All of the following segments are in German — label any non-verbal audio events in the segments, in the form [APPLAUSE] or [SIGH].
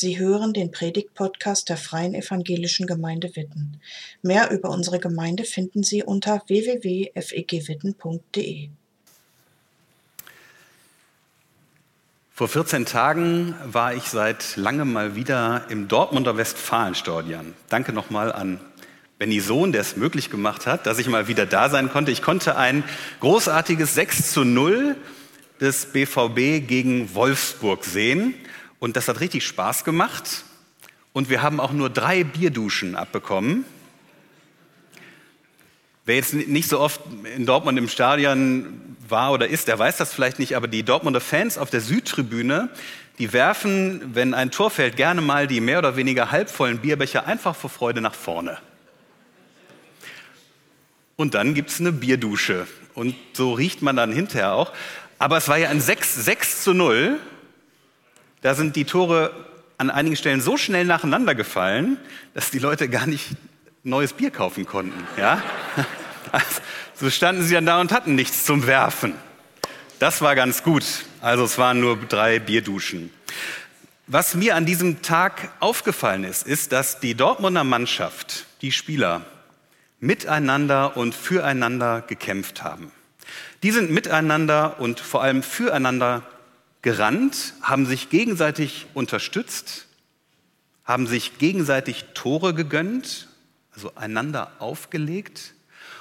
Sie hören den Predigt-Podcast der Freien Evangelischen Gemeinde Witten. Mehr über unsere Gemeinde finden Sie unter www.fegwitten.de. Vor 14 Tagen war ich seit langem mal wieder im Dortmunder Westfalenstadion. Danke nochmal an Benny Sohn, der es möglich gemacht hat, dass ich mal wieder da sein konnte. Ich konnte ein großartiges 6 zu 0 des BVB gegen Wolfsburg sehen. Und das hat richtig Spaß gemacht. Und wir haben auch nur drei Bierduschen abbekommen. Wer jetzt nicht so oft in Dortmund im Stadion war oder ist, der weiß das vielleicht nicht, aber die Dortmunder Fans auf der Südtribüne, die werfen, wenn ein Tor fällt, gerne mal die mehr oder weniger halbvollen Bierbecher einfach vor Freude nach vorne. Und dann gibt es eine Bierdusche. Und so riecht man dann hinterher auch. Aber es war ja ein 6, 6 zu 0. Da sind die Tore an einigen Stellen so schnell nacheinander gefallen, dass die Leute gar nicht neues Bier kaufen konnten. Ja? [LAUGHS] Also, so standen sie dann da und hatten nichts zum Werfen. Das war ganz gut. Also es waren nur drei Bierduschen. Was mir an diesem Tag aufgefallen ist, ist, dass die Dortmunder Mannschaft, die Spieler, miteinander und füreinander gekämpft haben. Die sind miteinander und vor allem füreinander gerannt, haben sich gegenseitig unterstützt, haben sich gegenseitig Tore gegönnt, also einander aufgelegt.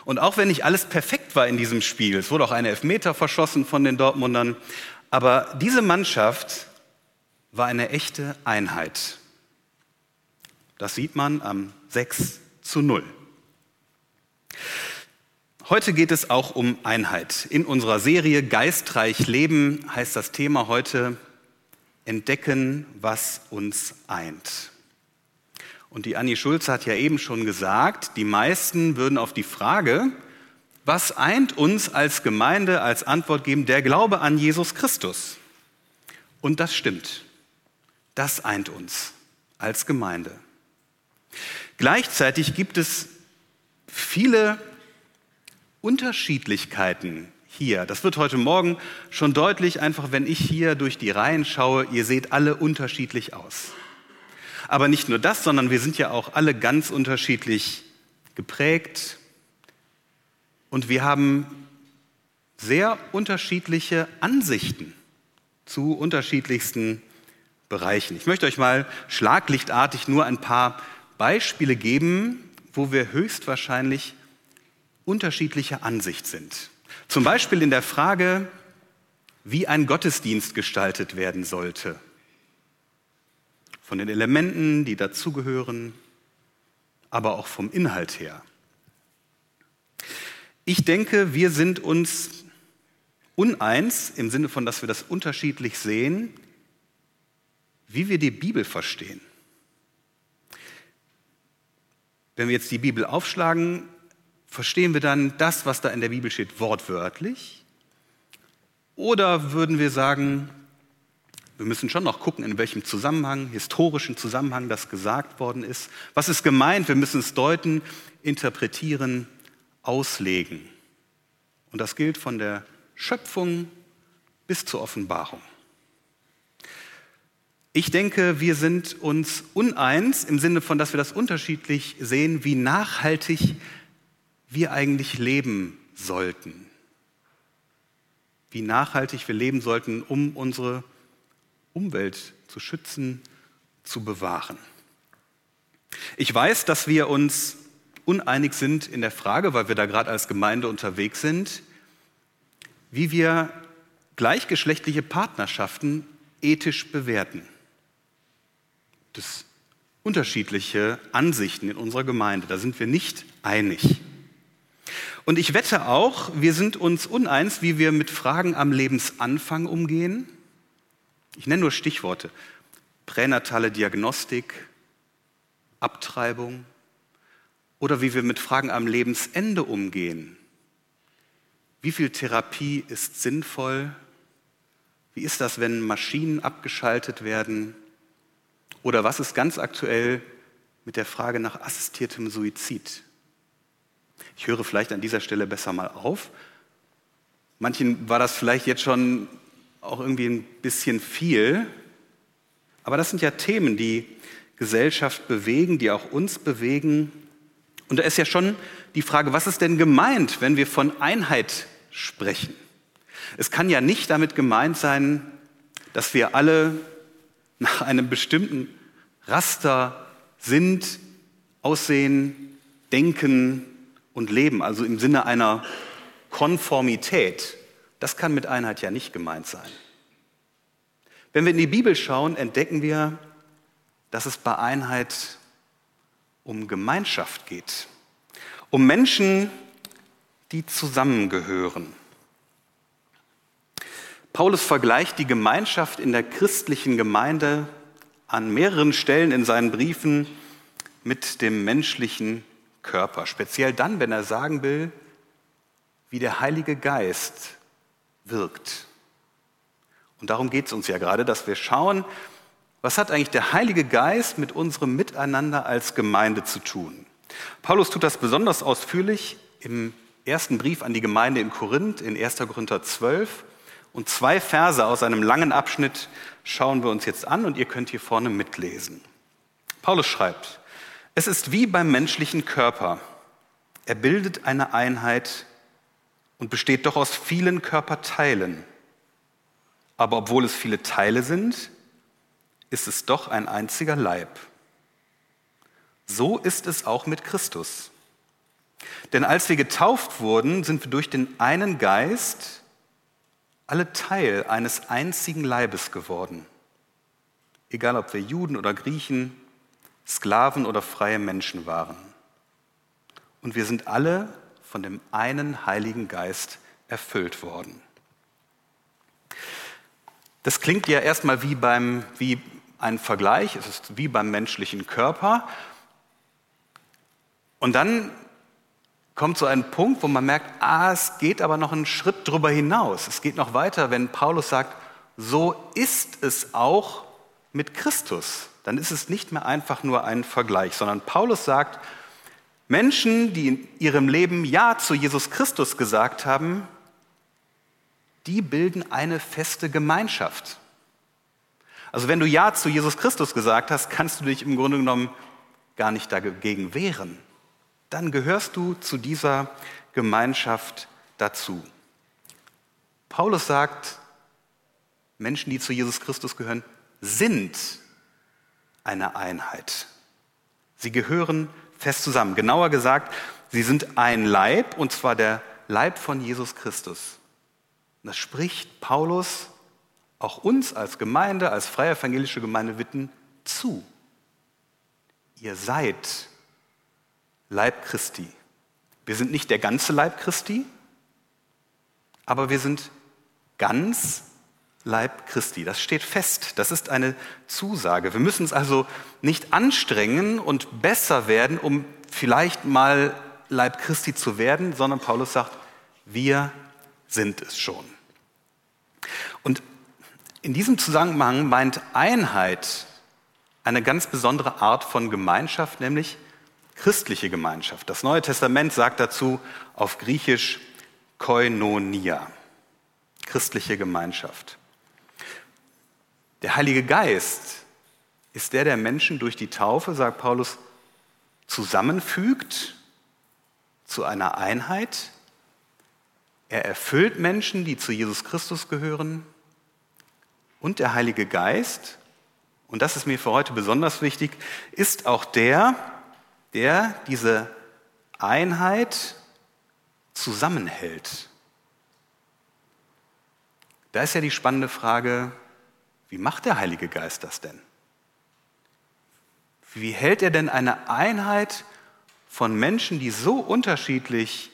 Und auch wenn nicht alles perfekt war in diesem Spiel, es wurde auch eine Elfmeter verschossen von den Dortmundern, aber diese Mannschaft war eine echte Einheit. Das sieht man am 6 zu 0. Heute geht es auch um Einheit. In unserer Serie Geistreich Leben heißt das Thema heute Entdecken, was uns eint. Und die Annie Schulze hat ja eben schon gesagt, die meisten würden auf die Frage, was eint uns als Gemeinde, als Antwort geben, der Glaube an Jesus Christus. Und das stimmt. Das eint uns als Gemeinde. Gleichzeitig gibt es viele Unterschiedlichkeiten hier. Das wird heute Morgen schon deutlich, einfach wenn ich hier durch die Reihen schaue, ihr seht alle unterschiedlich aus. Aber nicht nur das, sondern wir sind ja auch alle ganz unterschiedlich geprägt und wir haben sehr unterschiedliche Ansichten zu unterschiedlichsten Bereichen. Ich möchte euch mal schlaglichtartig nur ein paar Beispiele geben, wo wir höchstwahrscheinlich unterschiedlicher Ansicht sind. Zum Beispiel in der Frage, wie ein Gottesdienst gestaltet werden sollte. Von den Elementen, die dazugehören, aber auch vom Inhalt her. Ich denke, wir sind uns uneins im Sinne von, dass wir das unterschiedlich sehen, wie wir die Bibel verstehen. Wenn wir jetzt die Bibel aufschlagen, verstehen wir dann das, was da in der Bibel steht, wortwörtlich? Oder würden wir sagen, wir müssen schon noch gucken, in welchem Zusammenhang, historischen Zusammenhang das gesagt worden ist. Was ist gemeint? Wir müssen es deuten, interpretieren, auslegen. Und das gilt von der Schöpfung bis zur Offenbarung. Ich denke, wir sind uns uneins im Sinne von, dass wir das unterschiedlich sehen, wie nachhaltig wir eigentlich leben sollten. Wie nachhaltig wir leben sollten, um unsere Umwelt zu schützen, zu bewahren. Ich weiß, dass wir uns uneinig sind in der Frage, weil wir da gerade als Gemeinde unterwegs sind, wie wir gleichgeschlechtliche Partnerschaften ethisch bewerten. Das unterschiedliche Ansichten in unserer Gemeinde, da sind wir nicht einig. Und ich wette auch, wir sind uns uneins, wie wir mit Fragen am Lebensanfang umgehen. Ich nenne nur Stichworte. Pränatale Diagnostik, Abtreibung oder wie wir mit Fragen am Lebensende umgehen. Wie viel Therapie ist sinnvoll? Wie ist das, wenn Maschinen abgeschaltet werden? Oder was ist ganz aktuell mit der Frage nach assistiertem Suizid? Ich höre vielleicht an dieser Stelle besser mal auf. Manchen war das vielleicht jetzt schon auch irgendwie ein bisschen viel, Aber das sind ja Themen, die Gesellschaft bewegen, die auch uns bewegen. Und da ist ja schon die Frage, was ist denn gemeint, wenn wir von Einheit sprechen? Es kann ja nicht damit gemeint sein, dass wir alle nach einem bestimmten Raster sind, aussehen, denken und leben, also im Sinne einer Konformität. Das kann mit Einheit ja nicht gemeint sein. Wenn wir in die Bibel schauen, entdecken wir, dass es bei Einheit um Gemeinschaft geht, um Menschen, die zusammengehören. Paulus vergleicht die Gemeinschaft in der christlichen Gemeinde an mehreren Stellen in seinen Briefen mit dem menschlichen Körper. Speziell dann, wenn er sagen will, wie der Heilige Geist wirkt. Und darum geht es uns ja gerade, dass wir schauen, was hat eigentlich der Heilige Geist mit unserem Miteinander als Gemeinde zu tun. Paulus tut das besonders ausführlich im ersten Brief an die Gemeinde in Korinth, in 1. Korinther 12. Und zwei Verse aus einem langen Abschnitt schauen wir uns jetzt an und ihr könnt hier vorne mitlesen. Paulus schreibt, es ist wie beim menschlichen Körper. Er bildet eine Einheit und besteht doch aus vielen Körperteilen. Aber obwohl es viele Teile sind, ist es doch ein einziger Leib. So ist es auch mit Christus. Denn als wir getauft wurden, sind wir durch den einen Geist alle Teil eines einzigen Leibes geworden. Egal ob wir Juden oder Griechen, Sklaven oder freie Menschen waren. Und wir sind alle von dem einen Heiligen Geist erfüllt worden. Das klingt ja erstmal wie, beim, wie ein Vergleich, es ist wie beim menschlichen Körper. Und dann kommt so ein Punkt, wo man merkt, ah, es geht aber noch einen Schritt drüber hinaus. Es geht noch weiter, wenn Paulus sagt, so ist es auch mit Christus. Dann ist es nicht mehr einfach nur ein Vergleich, sondern Paulus sagt, Menschen, die in ihrem Leben Ja zu Jesus Christus gesagt haben, die bilden eine feste Gemeinschaft. Also wenn du Ja zu Jesus Christus gesagt hast, kannst du dich im Grunde genommen gar nicht dagegen wehren. Dann gehörst du zu dieser Gemeinschaft dazu. Paulus sagt, Menschen, die zu Jesus Christus gehören, sind eine Einheit. Sie gehören fest zusammen. Genauer gesagt, sie sind ein Leib, und zwar der Leib von Jesus Christus. Und das spricht Paulus auch uns als Gemeinde, als freie evangelische Gemeinde Witten zu. Ihr seid Leib Christi. Wir sind nicht der ganze Leib Christi, aber wir sind ganz Leib Christi. Das steht fest. Das ist eine Zusage. Wir müssen uns also nicht anstrengen und besser werden, um vielleicht mal Leib Christi zu werden, sondern Paulus sagt, wir sind es schon. Und in diesem Zusammenhang meint Einheit eine ganz besondere Art von Gemeinschaft, nämlich christliche Gemeinschaft. Das Neue Testament sagt dazu auf Griechisch Koinonia, christliche Gemeinschaft. Der Heilige Geist ist der, der Menschen durch die Taufe, sagt Paulus, zusammenfügt zu einer Einheit. Er erfüllt Menschen, die zu Jesus Christus gehören und der Heilige Geist, und das ist mir für heute besonders wichtig, ist auch der, der diese Einheit zusammenhält. Da ist ja die spannende Frage, wie macht der Heilige Geist das denn? Wie hält er denn eine Einheit von Menschen, die so unterschiedlich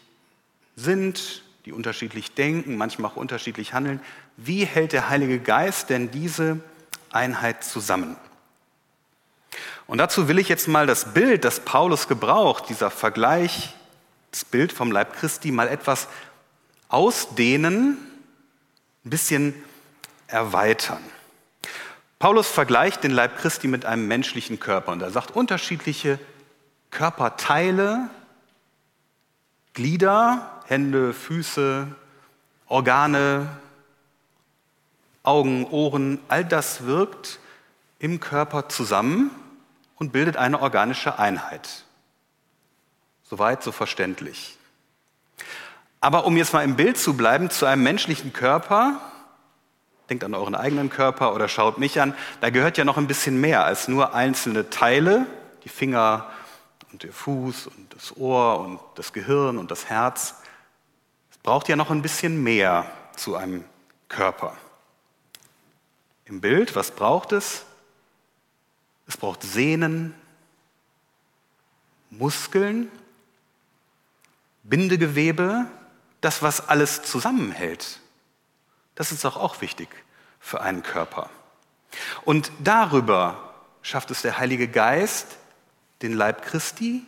sind, die unterschiedlich denken, manchmal auch unterschiedlich handeln, wie hält der Heilige Geist denn diese Einheit zusammen? Und dazu will ich jetzt mal das Bild, das Paulus gebraucht, dieser Vergleich, das Bild vom Leib Christi, mal etwas ausdehnen, ein bisschen erweitern. Paulus vergleicht den Leib Christi mit einem menschlichen Körper und er sagt, unterschiedliche Körperteile, Glieder, Hände, Füße, Organe, Augen, Ohren, all das wirkt im Körper zusammen und bildet eine organische Einheit. Soweit so verständlich. Aber um jetzt mal im Bild zu bleiben, zu einem menschlichen Körper, denkt an euren eigenen Körper oder schaut mich an, da gehört ja noch ein bisschen mehr als nur einzelne Teile, die Finger und der Fuß und das Ohr und das Gehirn und das Herz. Es braucht ja noch ein bisschen mehr zu einem Körper. Im Bild, was braucht es? Es braucht Sehnen, Muskeln, Bindegewebe, das, was alles zusammenhält. Das ist auch, auch wichtig für einen Körper. Und darüber schafft es der Heilige Geist, den Leib Christi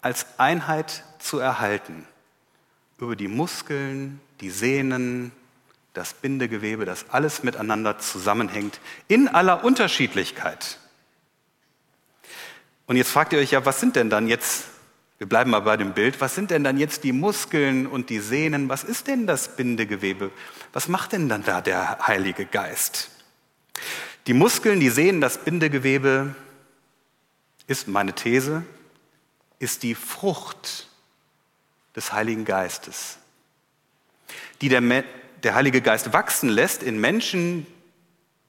als Einheit zu erhalten. Über die Muskeln, die Sehnen, das Bindegewebe, das alles miteinander zusammenhängt, in aller Unterschiedlichkeit. Und jetzt fragt ihr euch ja, was sind denn dann jetzt, wir bleiben mal bei dem Bild, was sind denn dann jetzt die Muskeln und die Sehnen, was ist denn das Bindegewebe? Was macht denn dann da der Heilige Geist? Die Muskeln, die Sehnen, das Bindegewebe ist meine These, ist die Frucht des Heiligen Geistes, die der der Heilige Geist wachsen lässt in Menschen,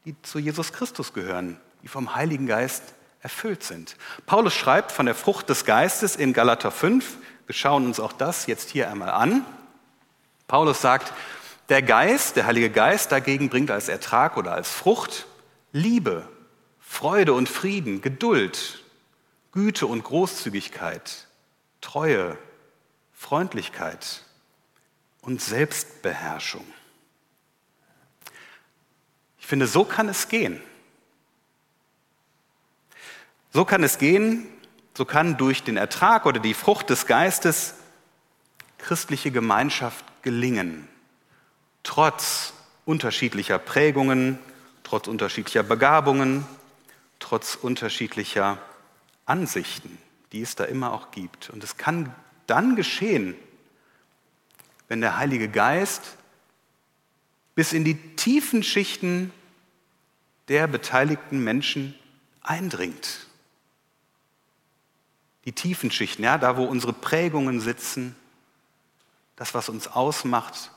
die zu Jesus Christus gehören, die vom Heiligen Geist erfüllt sind. Paulus schreibt von der Frucht des Geistes in Galater 5. Wir schauen uns auch das jetzt hier einmal an. Paulus sagt, der Geist, der Heilige Geist dagegen bringt als Ertrag oder als Frucht Liebe, Freude und Frieden, Geduld, Güte und Großzügigkeit, Treue, Freundlichkeit und Selbstbeherrschung. Ich finde, so kann es gehen. So kann es gehen, so kann durch den Ertrag oder die Frucht des Geistes christliche Gemeinschaft gelingen, trotz unterschiedlicher Prägungen, trotz unterschiedlicher Begabungen, trotz unterschiedlicher Ansichten, die es da immer auch gibt. Und es kann dann geschehen, wenn der Heilige Geist bis in die tiefen Schichten der beteiligten Menschen eindringt. Die tiefen Schichten, ja, da wo unsere Prägungen sitzen, das, was uns ausmacht,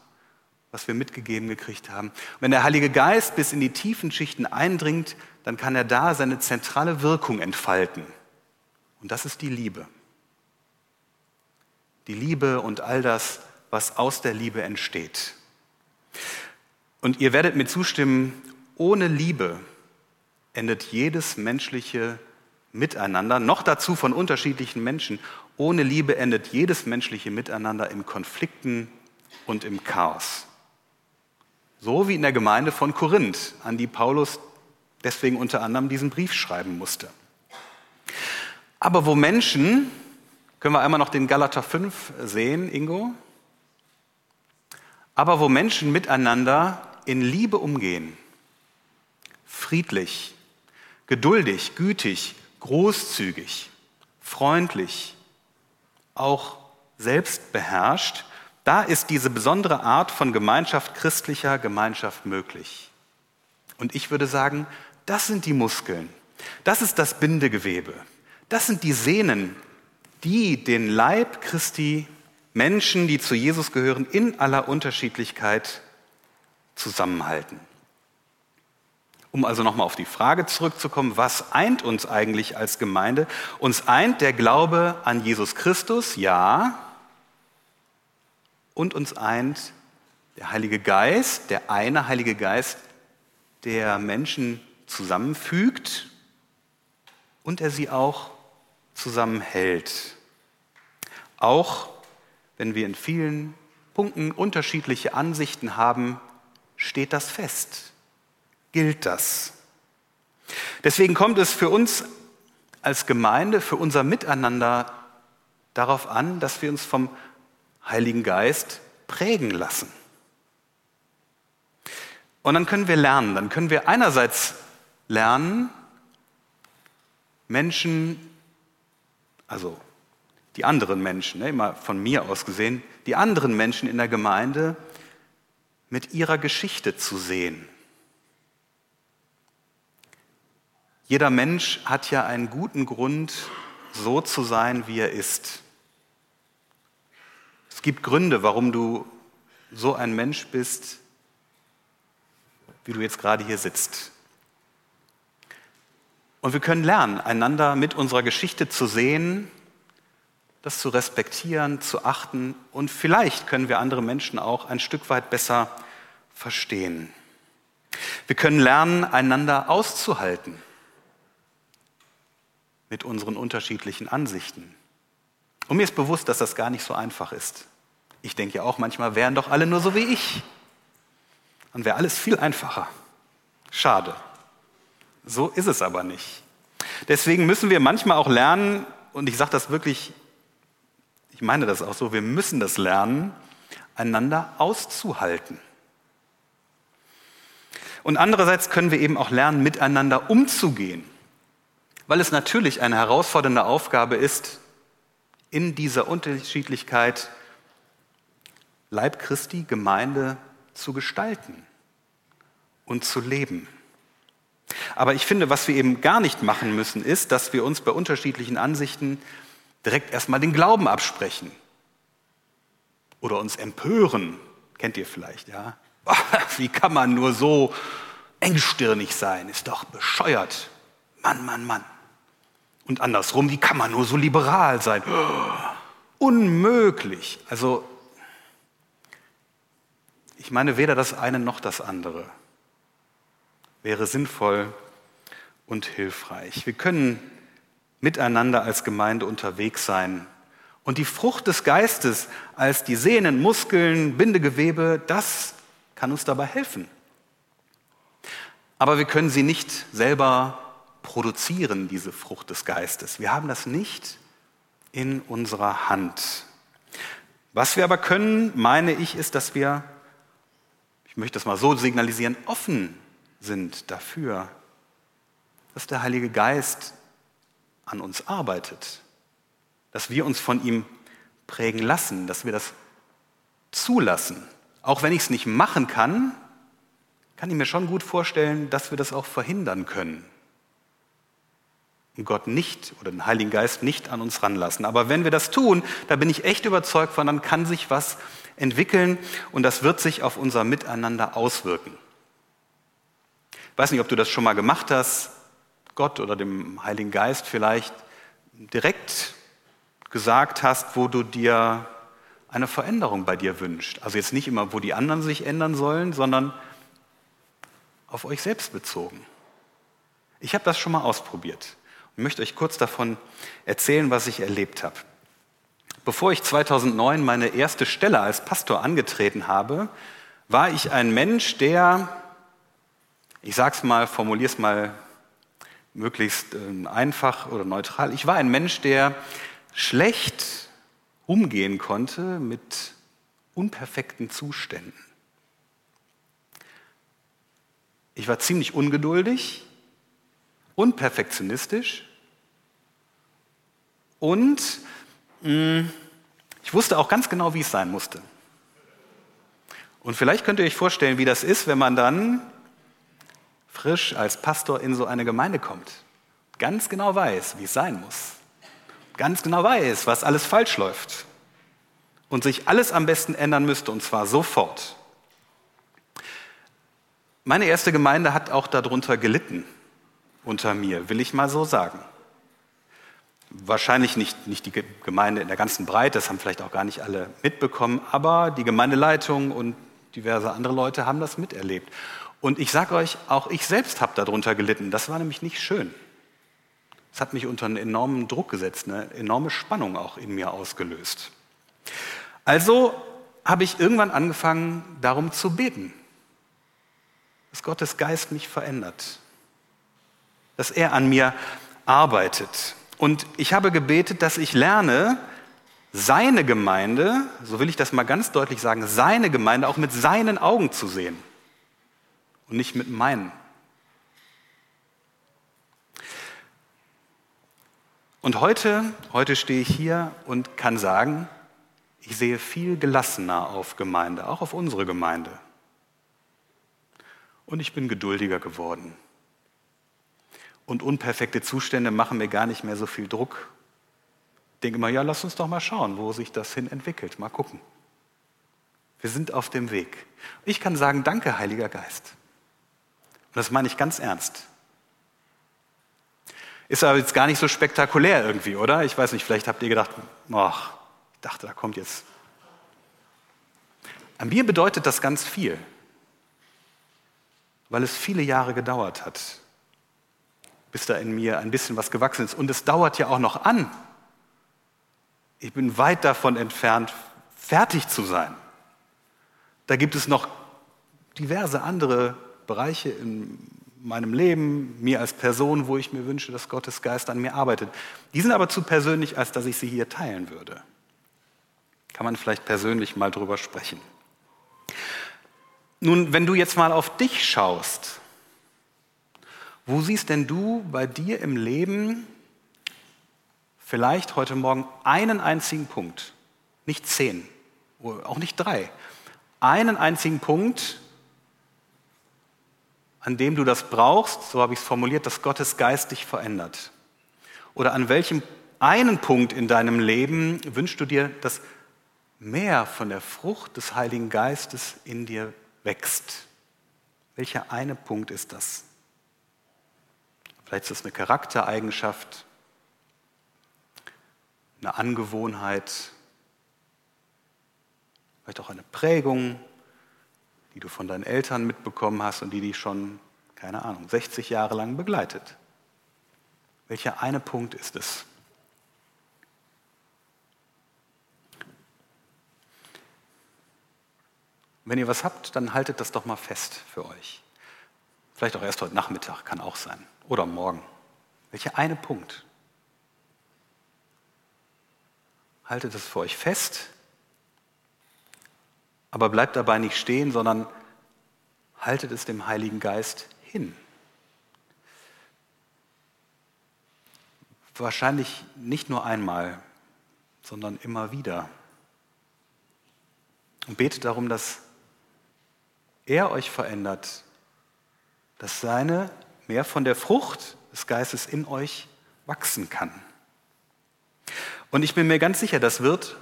was wir mitgegeben gekriegt haben. wenn der Heilige Geist bis in die tiefen Schichten eindringt, dann kann er da seine zentrale Wirkung entfalten. Und das ist die Liebe. Die Liebe und all das, was aus der Liebe entsteht. Und ihr werdet mir zustimmen, ohne Liebe endet jedes menschliche Miteinander, noch dazu von unterschiedlichen Menschen, ohne Liebe endet jedes menschliche Miteinander in Konflikten und im Chaos. So wie in der Gemeinde von Korinth, an die Paulus deswegen unter anderem diesen Brief schreiben musste. Aber wo Menschen, können wir einmal noch den Galater 5 sehen, Ingo? Aber wo Menschen miteinander in Liebe umgehen, friedlich, geduldig, gütig, großzügig, freundlich, auch selbstbeherrscht, da ist diese besondere Art von Gemeinschaft, christlicher Gemeinschaft möglich. Und ich würde sagen, das sind die Muskeln, das ist das Bindegewebe, das sind die Sehnen, die den Leib Christi, Menschen, die zu Jesus gehören, in aller Unterschiedlichkeit zusammenhalten. Um also nochmal auf die Frage zurückzukommen, was eint uns eigentlich als Gemeinde? Uns eint der Glaube an Jesus Christus, ja, und uns eint der Heilige Geist, der eine Heilige Geist, der Menschen zusammenfügt und er sie auch zusammenhält. Auch wenn wir in vielen Punkten unterschiedliche Ansichten haben, steht das fest, gilt das. Deswegen kommt es für uns als Gemeinde, für unser Miteinander darauf an, dass wir uns vom Heiligen Geist prägen lassen. Und dann können wir lernen, dann können wir einerseits lernen, Menschen, also die anderen Menschen, ne, immer von mir aus gesehen, die anderen Menschen in der Gemeinde mit ihrer Geschichte zu sehen. Jeder Mensch hat ja einen guten Grund, so zu sein, wie er ist. Es gibt Gründe, warum du so ein Mensch bist, wie du jetzt gerade hier sitzt. Und wir können lernen, einander mit unserer Geschichte zu sehen, das zu respektieren, zu achten und vielleicht können wir andere Menschen auch ein Stück weit besser verstehen. Wir können lernen, einander auszuhalten mit unseren unterschiedlichen Ansichten. Und mir ist bewusst, dass das gar nicht so einfach ist. Ich denke ja auch manchmal, wären doch alle nur so wie ich. Dann wäre alles viel einfacher. Schade. So ist es aber nicht. Deswegen müssen wir manchmal auch lernen, und ich sage das wirklich, ich meine das auch so, wir müssen das lernen, einander auszuhalten. Und andererseits können wir eben auch lernen, miteinander umzugehen, weil es natürlich eine herausfordernde Aufgabe ist, in dieser Unterschiedlichkeit Leib Christi, Gemeinde zu gestalten und zu leben. Aber ich finde, was wir eben gar nicht machen müssen, ist, dass wir uns bei unterschiedlichen Ansichten direkt erstmal den Glauben absprechen oder uns empören. Kennt ihr vielleicht, ja? [LAUGHS] Wie kann man nur so engstirnig sein? Ist doch bescheuert. Mann, Mann, Mann. Und andersrum, wie kann man nur so liberal sein? Unmöglich. Also, ich meine, weder das eine noch das andere wäre sinnvoll und hilfreich. Wir können miteinander als Gemeinde unterwegs sein. Und die Frucht des Geistes als die Sehnen, Muskeln, Bindegewebe, das kann uns dabei helfen. Aber wir können sie nicht selber produzieren, diese Frucht des Geistes. Wir haben das nicht in unserer Hand. Was wir aber können, meine ich, ist, dass wir, ich möchte das mal so signalisieren, offen sind dafür, dass der Heilige Geist an uns arbeitet, dass wir uns von ihm prägen lassen, dass wir das zulassen. Auch wenn ich es nicht machen kann, kann ich mir schon gut vorstellen, dass wir das auch verhindern können. Gott nicht oder den Heiligen Geist nicht an uns ranlassen. Aber wenn wir das tun, da bin ich echt überzeugt von, dann kann sich was entwickeln und das wird sich auf unser Miteinander auswirken. Ich weiß nicht, ob du das schon mal gemacht hast, Gott oder dem Heiligen Geist vielleicht direkt gesagt hast, wo du dir eine Veränderung bei dir wünscht. Also jetzt nicht immer, wo die anderen sich ändern sollen, sondern auf euch selbst bezogen. Ich habe das schon mal ausprobiert und möchte euch kurz davon erzählen, was ich erlebt habe. Bevor ich 2009 meine erste Stelle als Pastor angetreten habe, war ich ein Mensch, der ich sage es mal, formuliere es mal möglichst ähm, einfach oder neutral. Ich war ein Mensch, der schlecht umgehen konnte mit unperfekten Zuständen. Ich war ziemlich ungeduldig, unperfektionistisch und mh, mm, ich wusste auch ganz genau, wie es sein musste. Und vielleicht könnt ihr euch vorstellen, wie das ist, wenn man dann frisch als Pastor in so eine Gemeinde kommt, ganz genau weiß, wie es sein muss, ganz genau weiß, was alles falsch läuft und sich alles am besten ändern müsste, und zwar sofort. Meine erste Gemeinde hat auch darunter gelitten, unter mir, will ich mal so sagen. Wahrscheinlich nicht, nicht die Gemeinde in der ganzen Breite, das haben vielleicht auch gar nicht alle mitbekommen, aber die Gemeindeleitung und diverse andere Leute haben das miterlebt. Und ich sage euch, auch ich selbst habe darunter gelitten. Das war nämlich nicht schön. Es hat mich unter einen enormen Druck gesetzt, eine enorme Spannung auch in mir ausgelöst. Also habe ich irgendwann angefangen, darum zu beten, dass Gottes Geist mich verändert, dass er an mir arbeitet. Und ich habe gebetet, dass ich lerne, seine Gemeinde, so will ich das mal ganz deutlich sagen, seine Gemeinde auch mit seinen Augen zu sehen und nicht mit meinen. Und heute, heute stehe ich hier und kann sagen, ich sehe viel gelassener auf Gemeinde, auch auf unsere Gemeinde. Und ich bin geduldiger geworden. Und unperfekte Zustände machen mir gar nicht mehr so viel Druck. Ich denke immer, ja, lass uns doch mal schauen, wo sich das hin entwickelt. Mal gucken. Wir sind auf dem Weg. Ich kann sagen, danke, Heiliger Geist. Und das meine ich ganz ernst. Ist aber jetzt gar nicht so spektakulär irgendwie, oder? Ich weiß nicht, vielleicht habt ihr gedacht, ach, ich dachte, da kommt jetzt. An mir bedeutet das ganz viel, weil es viele Jahre gedauert hat, bis da in mir ein bisschen was gewachsen ist. Und es dauert ja auch noch an. Ich bin weit davon entfernt, fertig zu sein. Da gibt es noch diverse andere Bereiche in meinem Leben, mir als Person, wo ich mir wünsche, dass Gottes Geist an mir arbeitet. Die sind aber zu persönlich, als dass ich sie hier teilen würde. Kann man vielleicht persönlich mal drüber sprechen. Nun, wenn du jetzt mal auf dich schaust, wo siehst denn du bei dir im Leben vielleicht heute Morgen einen einzigen Punkt, nicht zehn, auch nicht drei, einen einzigen Punkt, an dem du das brauchst, so habe ich es formuliert, dass Gottes Geist dich verändert? Oder an welchem einen Punkt in deinem Leben wünschst du dir, dass mehr von der Frucht des Heiligen Geistes in dir wächst? Welcher eine Punkt ist das? Vielleicht ist das eine Charaktereigenschaft, eine Angewohnheit, vielleicht auch eine Prägung, die du von deinen Eltern mitbekommen hast und die dich schon, keine Ahnung, 60 Jahre lang begleitet. Welcher eine Punkt ist es? Wenn ihr was habt, dann haltet das doch mal fest für euch. Vielleicht auch erst heute Nachmittag, kann auch sein. Oder morgen. Welcher eine Punkt? Haltet es für euch fest aber bleibt dabei nicht stehen, sondern haltet es dem Heiligen Geist hin. Wahrscheinlich nicht nur einmal, sondern immer wieder. Und betet darum, dass er euch verändert, dass seine mehr von der Frucht des Geistes in euch wachsen kann. Und ich bin mir ganz sicher, das wird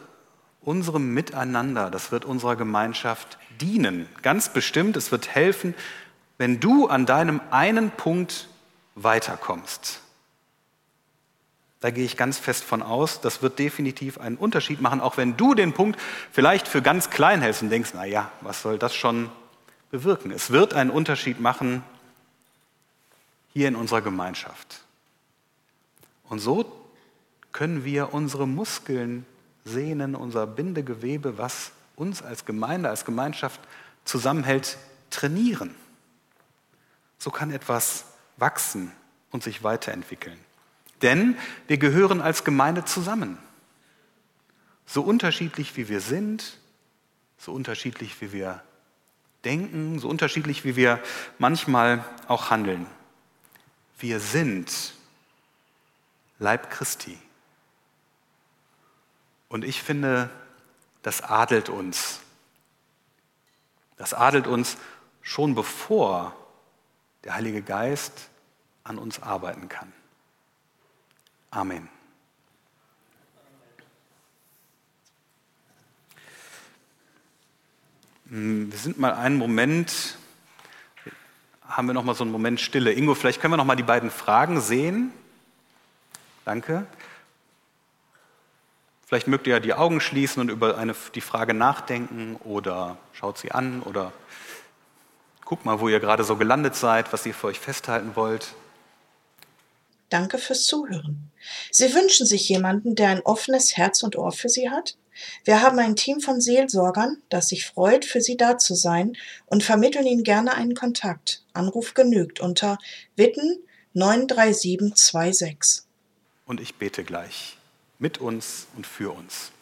unserem Miteinander, das wird unserer Gemeinschaft dienen. Ganz bestimmt, es wird helfen, wenn du an deinem einen Punkt weiterkommst. Da gehe ich ganz fest von aus, das wird definitiv einen Unterschied machen, auch wenn du den Punkt vielleicht für ganz klein hältst und denkst, na ja, was soll das schon bewirken? Es wird einen Unterschied machen hier in unserer Gemeinschaft. Und so können wir unsere Muskeln Sehnen, unser Bindegewebe, was uns als Gemeinde, als Gemeinschaft zusammenhält, trainieren. So kann etwas wachsen und sich weiterentwickeln. Denn wir gehören als Gemeinde zusammen. So unterschiedlich wie wir sind, so unterschiedlich wie wir denken, so unterschiedlich wie wir manchmal auch handeln. Wir sind Leib Christi. Und ich finde, das adelt uns. Das adelt uns schon bevor der Heilige Geist an uns arbeiten kann. Amen. Hm, wir sind mal einen Moment, haben wir noch mal so einen Moment Stille. Ingo, vielleicht können wir noch mal die beiden Fragen sehen. Danke. Vielleicht mögt ihr ja die Augen schließen und über eine, die Frage nachdenken oder schaut sie an oder guckt mal, wo ihr gerade so gelandet seid, was ihr für euch festhalten wollt. Danke fürs Zuhören. Sie wünschen sich jemanden, der ein offenes Herz und Ohr für Sie hat? Wir haben ein Team von Seelsorgern, das sich freut, für Sie da zu sein und vermitteln Ihnen gerne einen Kontakt. Anruf genügt unter Witten 93726. Und ich bete gleich mit uns und für uns.